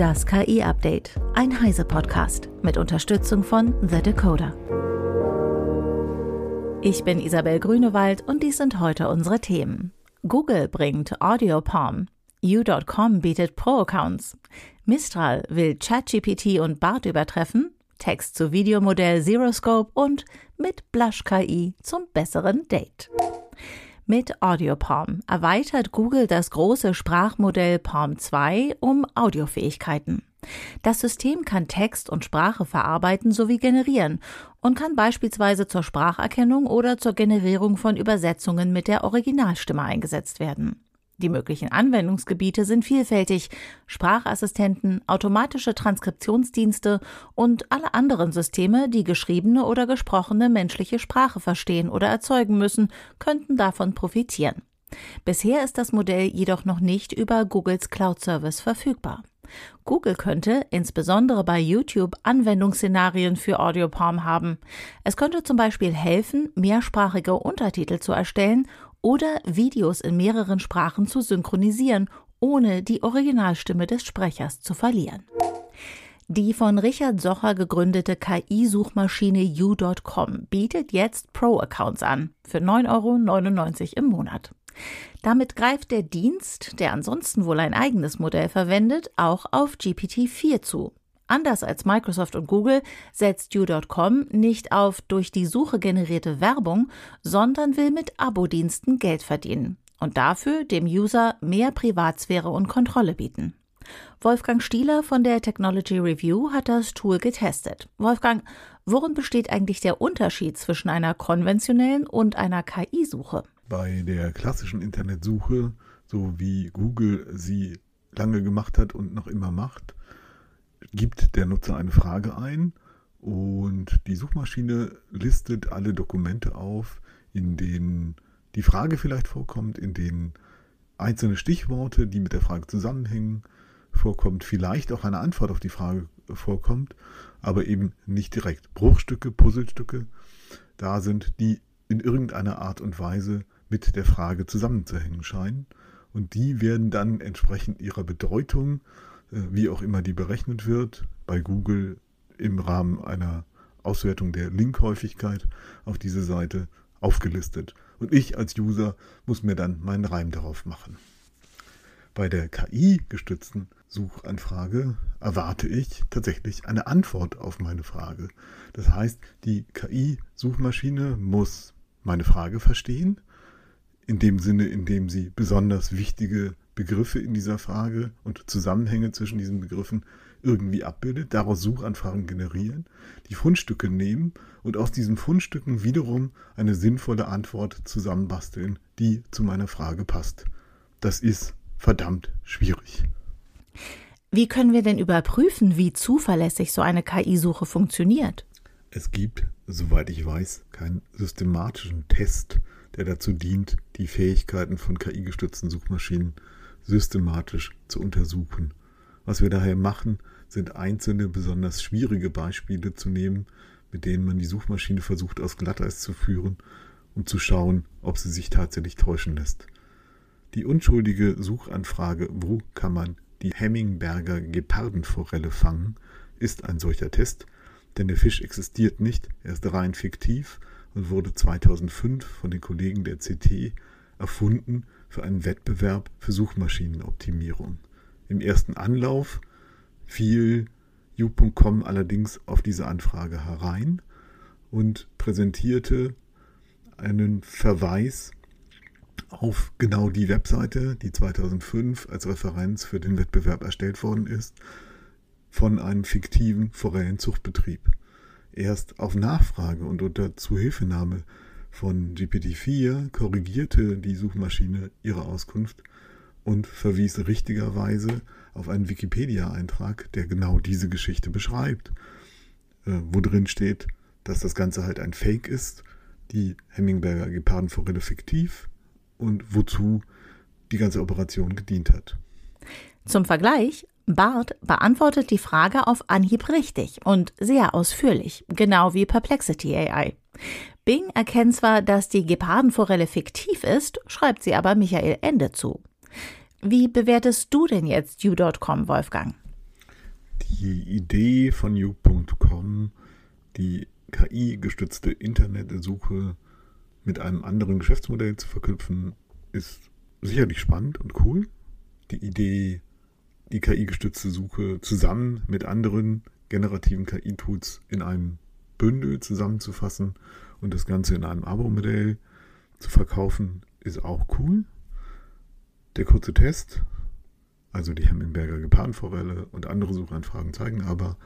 Das KI-Update, ein Heise-Podcast mit Unterstützung von The Decoder. Ich bin Isabel Grünewald und dies sind heute unsere Themen. Google bringt Audio Palm. U.com bietet Pro-Accounts. Mistral will ChatGPT und BART übertreffen. Text zu Videomodell ZeroScope und mit Blush KI zum besseren Date. Mit AudioPalm erweitert Google das große Sprachmodell Palm 2 um Audiofähigkeiten. Das System kann Text und Sprache verarbeiten sowie generieren und kann beispielsweise zur Spracherkennung oder zur Generierung von Übersetzungen mit der Originalstimme eingesetzt werden. Die möglichen Anwendungsgebiete sind vielfältig. Sprachassistenten, automatische Transkriptionsdienste und alle anderen Systeme, die geschriebene oder gesprochene menschliche Sprache verstehen oder erzeugen müssen, könnten davon profitieren. Bisher ist das Modell jedoch noch nicht über Googles Cloud Service verfügbar. Google könnte insbesondere bei YouTube Anwendungsszenarien für AudioPalm haben. Es könnte zum Beispiel helfen, mehrsprachige Untertitel zu erstellen oder Videos in mehreren Sprachen zu synchronisieren, ohne die Originalstimme des Sprechers zu verlieren. Die von Richard Socher gegründete KI-Suchmaschine U.com bietet jetzt Pro-Accounts an für 9,99 Euro im Monat. Damit greift der Dienst, der ansonsten wohl ein eigenes Modell verwendet, auch auf GPT-4 zu. Anders als Microsoft und Google setzt You.com nicht auf durch die Suche generierte Werbung, sondern will mit Abo-Diensten Geld verdienen und dafür dem User mehr Privatsphäre und Kontrolle bieten. Wolfgang Stieler von der Technology Review hat das Tool getestet. Wolfgang, worin besteht eigentlich der Unterschied zwischen einer konventionellen und einer KI-Suche? Bei der klassischen Internetsuche, so wie Google sie lange gemacht hat und noch immer macht, gibt der Nutzer eine Frage ein und die Suchmaschine listet alle Dokumente auf, in denen die Frage vielleicht vorkommt, in denen einzelne Stichworte, die mit der Frage zusammenhängen, vorkommt, vielleicht auch eine Antwort auf die Frage vorkommt, aber eben nicht direkt. Bruchstücke, Puzzlestücke da sind, die in irgendeiner Art und Weise mit der Frage zusammenzuhängen scheinen. Und die werden dann entsprechend ihrer Bedeutung wie auch immer die berechnet wird, bei Google im Rahmen einer Auswertung der Linkhäufigkeit auf diese Seite aufgelistet. Und ich als User muss mir dann meinen Reim darauf machen. Bei der KI-gestützten Suchanfrage erwarte ich tatsächlich eine Antwort auf meine Frage. Das heißt, die KI-Suchmaschine muss meine Frage verstehen, in dem Sinne, in dem sie besonders wichtige Begriffe in dieser Frage und Zusammenhänge zwischen diesen Begriffen irgendwie abbildet, daraus Suchanfragen generieren, die Fundstücke nehmen und aus diesen Fundstücken wiederum eine sinnvolle Antwort zusammenbasteln, die zu meiner Frage passt. Das ist verdammt schwierig. Wie können wir denn überprüfen, wie zuverlässig so eine KI-Suche funktioniert? Es gibt, soweit ich weiß, keinen systematischen Test, der dazu dient, die Fähigkeiten von KI-gestützten Suchmaschinen systematisch zu untersuchen. Was wir daher machen, sind einzelne besonders schwierige Beispiele zu nehmen, mit denen man die Suchmaschine versucht aus Glatteis zu führen, um zu schauen, ob sie sich tatsächlich täuschen lässt. Die unschuldige Suchanfrage, wo kann man die Hemmingberger Gepardenforelle fangen, ist ein solcher Test, denn der Fisch existiert nicht, er ist rein fiktiv und wurde 2005 von den Kollegen der CT erfunden für einen Wettbewerb für Suchmaschinenoptimierung. Im ersten Anlauf fiel u.com allerdings auf diese Anfrage herein und präsentierte einen Verweis auf genau die Webseite, die 2005 als Referenz für den Wettbewerb erstellt worden ist, von einem fiktiven Forellenzuchtbetrieb. Erst auf Nachfrage und unter Zuhilfenahme von GPT-4 korrigierte die Suchmaschine ihre Auskunft und verwies richtigerweise auf einen Wikipedia-Eintrag, der genau diese Geschichte beschreibt, äh, wo drin steht, dass das Ganze halt ein Fake ist, die Hemmingberger Gepardenforelle fiktiv und wozu die ganze Operation gedient hat. Zum Vergleich, Bart beantwortet die Frage auf Anhieb richtig und sehr ausführlich, genau wie Perplexity AI. Bing erkennt zwar, dass die Gepardenforelle fiktiv ist, schreibt sie aber Michael Ende zu. Wie bewertest du denn jetzt U.com, Wolfgang? Die Idee von you.com, die KI-gestützte Internetsuche mit einem anderen Geschäftsmodell zu verknüpfen, ist sicherlich spannend und cool. Die Idee, die KI-gestützte Suche zusammen mit anderen generativen KI-Tools in einem Bündel zusammenzufassen und das Ganze in einem Abo-Modell zu verkaufen, ist auch cool. Der kurze Test, also die Hemmingberger Gepardenforelle und andere Suchanfragen zeigen aber,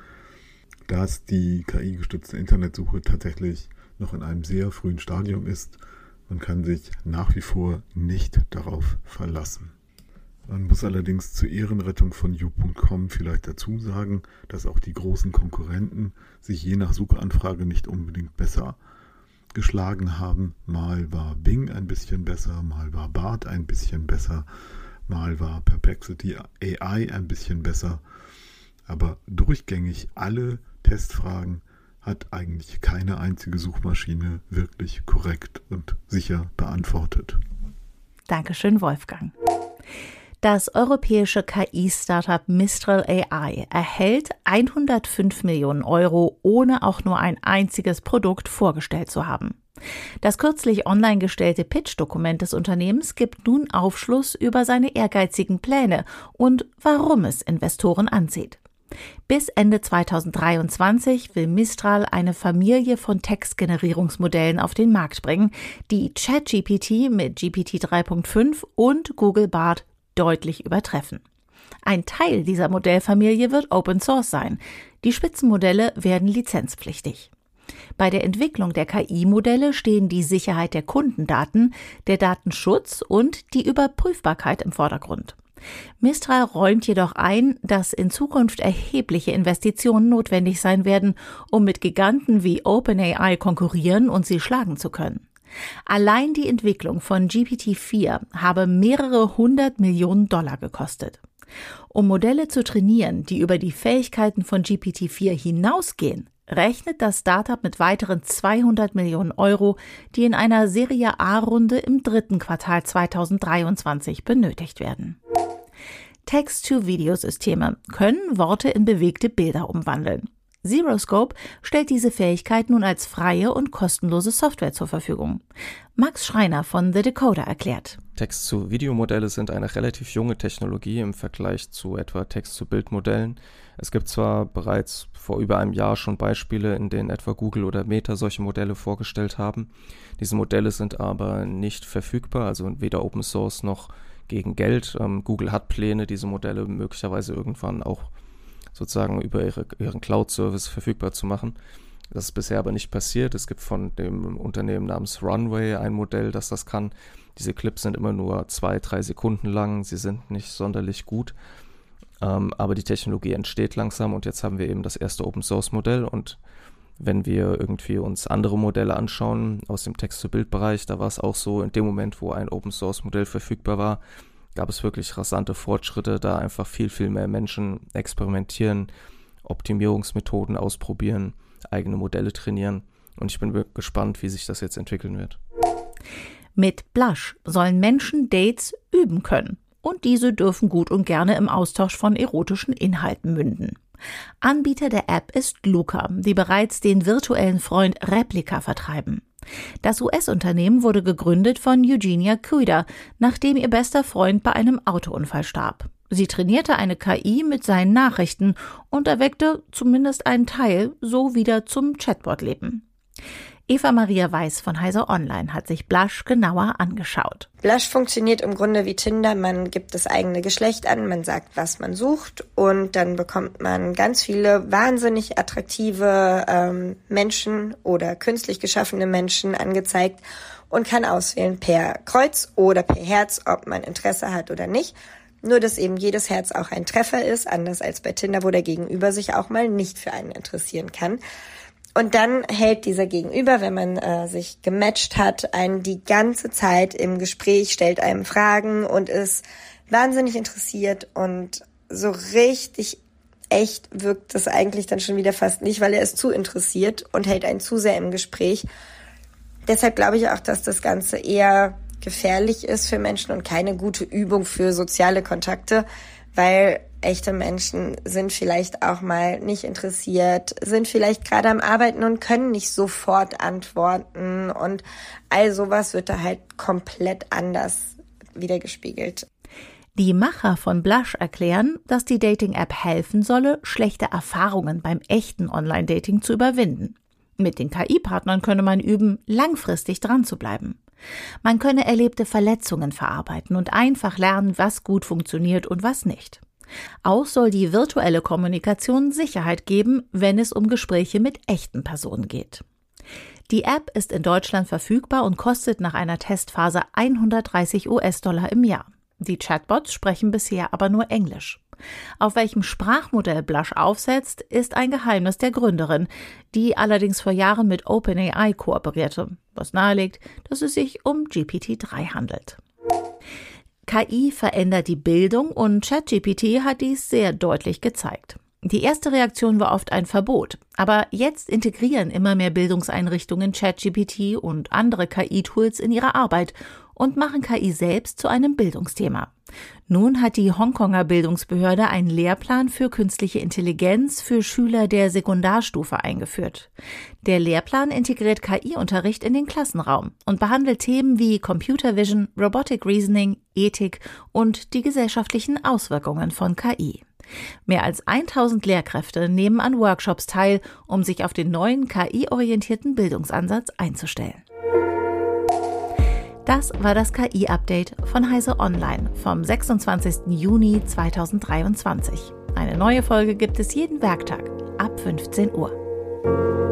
dass die KI-gestützte Internetsuche tatsächlich noch in einem sehr frühen Stadium ist. Man kann sich nach wie vor nicht darauf verlassen. Man muss allerdings zur Ehrenrettung von you.com vielleicht dazu sagen, dass auch die großen Konkurrenten sich je nach Suchanfrage nicht unbedingt besser geschlagen haben. Mal war Bing ein bisschen besser, mal war Bart ein bisschen besser, mal war Perplexity AI ein bisschen besser. Aber durchgängig alle Testfragen hat eigentlich keine einzige Suchmaschine wirklich korrekt und sicher beantwortet. Dankeschön, Wolfgang. Das europäische KI-Startup Mistral AI erhält 105 Millionen Euro, ohne auch nur ein einziges Produkt vorgestellt zu haben. Das kürzlich online gestellte Pitch-Dokument des Unternehmens gibt nun Aufschluss über seine ehrgeizigen Pläne und warum es Investoren ansieht. Bis Ende 2023 will Mistral eine Familie von Textgenerierungsmodellen auf den Markt bringen, die ChatGPT mit GPT 3.5 und Google Bart deutlich übertreffen. Ein Teil dieser Modellfamilie wird Open Source sein. Die Spitzenmodelle werden lizenzpflichtig. Bei der Entwicklung der KI-Modelle stehen die Sicherheit der Kundendaten, der Datenschutz und die Überprüfbarkeit im Vordergrund. Mistral räumt jedoch ein, dass in Zukunft erhebliche Investitionen notwendig sein werden, um mit Giganten wie OpenAI konkurrieren und sie schlagen zu können. Allein die Entwicklung von GPT-4 habe mehrere hundert Millionen Dollar gekostet. Um Modelle zu trainieren, die über die Fähigkeiten von GPT-4 hinausgehen, rechnet das Startup mit weiteren 200 Millionen Euro, die in einer Serie A-Runde im dritten Quartal 2023 benötigt werden. Text-to-Video-Systeme können Worte in bewegte Bilder umwandeln. ZeroScope stellt diese Fähigkeit nun als freie und kostenlose Software zur Verfügung. Max Schreiner von The Decoder erklärt. Text-zu-Video-Modelle sind eine relativ junge Technologie im Vergleich zu etwa Text-zu-Bild-Modellen. Es gibt zwar bereits vor über einem Jahr schon Beispiele, in denen etwa Google oder Meta solche Modelle vorgestellt haben. Diese Modelle sind aber nicht verfügbar, also weder Open Source noch gegen Geld. Ähm, Google hat Pläne, diese Modelle möglicherweise irgendwann auch sozusagen über ihre, ihren Cloud-Service verfügbar zu machen. Das ist bisher aber nicht passiert. Es gibt von dem Unternehmen namens Runway ein Modell, das das kann. Diese Clips sind immer nur zwei, drei Sekunden lang. Sie sind nicht sonderlich gut. Ähm, aber die Technologie entsteht langsam und jetzt haben wir eben das erste Open Source Modell und wenn wir irgendwie uns andere Modelle anschauen aus dem Text-zu-Bild-Bereich, da war es auch so, in dem Moment, wo ein Open Source Modell verfügbar war, gab es wirklich rasante Fortschritte, da einfach viel, viel mehr Menschen experimentieren, Optimierungsmethoden ausprobieren, eigene Modelle trainieren. Und ich bin gespannt, wie sich das jetzt entwickeln wird. Mit Blush sollen Menschen Dates üben können. Und diese dürfen gut und gerne im Austausch von erotischen Inhalten münden. Anbieter der App ist Luca, die bereits den virtuellen Freund Replika vertreiben. Das US-Unternehmen wurde gegründet von Eugenia Cuida, nachdem ihr bester Freund bei einem Autounfall starb. Sie trainierte eine KI mit seinen Nachrichten und erweckte zumindest einen Teil so wieder zum Chatbot-Leben. Eva Maria Weiß von Heiser Online hat sich Blush genauer angeschaut. Blush funktioniert im Grunde wie Tinder. Man gibt das eigene Geschlecht an, man sagt, was man sucht und dann bekommt man ganz viele wahnsinnig attraktive ähm, Menschen oder künstlich geschaffene Menschen angezeigt und kann auswählen per Kreuz oder per Herz, ob man Interesse hat oder nicht. Nur, dass eben jedes Herz auch ein Treffer ist, anders als bei Tinder, wo der Gegenüber sich auch mal nicht für einen interessieren kann. Und dann hält dieser Gegenüber, wenn man äh, sich gematcht hat, einen die ganze Zeit im Gespräch, stellt einem Fragen und ist wahnsinnig interessiert und so richtig echt wirkt das eigentlich dann schon wieder fast nicht, weil er ist zu interessiert und hält einen zu sehr im Gespräch. Deshalb glaube ich auch, dass das Ganze eher gefährlich ist für Menschen und keine gute Übung für soziale Kontakte, weil echte Menschen sind vielleicht auch mal nicht interessiert, sind vielleicht gerade am Arbeiten und können nicht sofort antworten und all sowas wird da halt komplett anders wiedergespiegelt. Die Macher von Blush erklären, dass die Dating-App helfen solle, schlechte Erfahrungen beim echten Online-Dating zu überwinden. Mit den KI-Partnern könne man üben, langfristig dran zu bleiben. Man könne erlebte Verletzungen verarbeiten und einfach lernen, was gut funktioniert und was nicht. Auch soll die virtuelle Kommunikation Sicherheit geben, wenn es um Gespräche mit echten Personen geht. Die App ist in Deutschland verfügbar und kostet nach einer Testphase 130 US-Dollar im Jahr. Die Chatbots sprechen bisher aber nur Englisch. Auf welchem Sprachmodell Blush aufsetzt, ist ein Geheimnis der Gründerin, die allerdings vor Jahren mit OpenAI kooperierte, was nahelegt, dass es sich um GPT-3 handelt. KI verändert die Bildung und ChatGPT hat dies sehr deutlich gezeigt. Die erste Reaktion war oft ein Verbot, aber jetzt integrieren immer mehr Bildungseinrichtungen ChatGPT und andere KI-Tools in ihre Arbeit und machen KI selbst zu einem Bildungsthema. Nun hat die Hongkonger Bildungsbehörde einen Lehrplan für künstliche Intelligenz für Schüler der Sekundarstufe eingeführt. Der Lehrplan integriert KI-Unterricht in den Klassenraum und behandelt Themen wie Computer Vision, Robotic Reasoning, Ethik und die gesellschaftlichen Auswirkungen von KI. Mehr als 1000 Lehrkräfte nehmen an Workshops teil, um sich auf den neuen KI-orientierten Bildungsansatz einzustellen. Das war das KI-Update von Heise Online vom 26. Juni 2023. Eine neue Folge gibt es jeden Werktag ab 15 Uhr.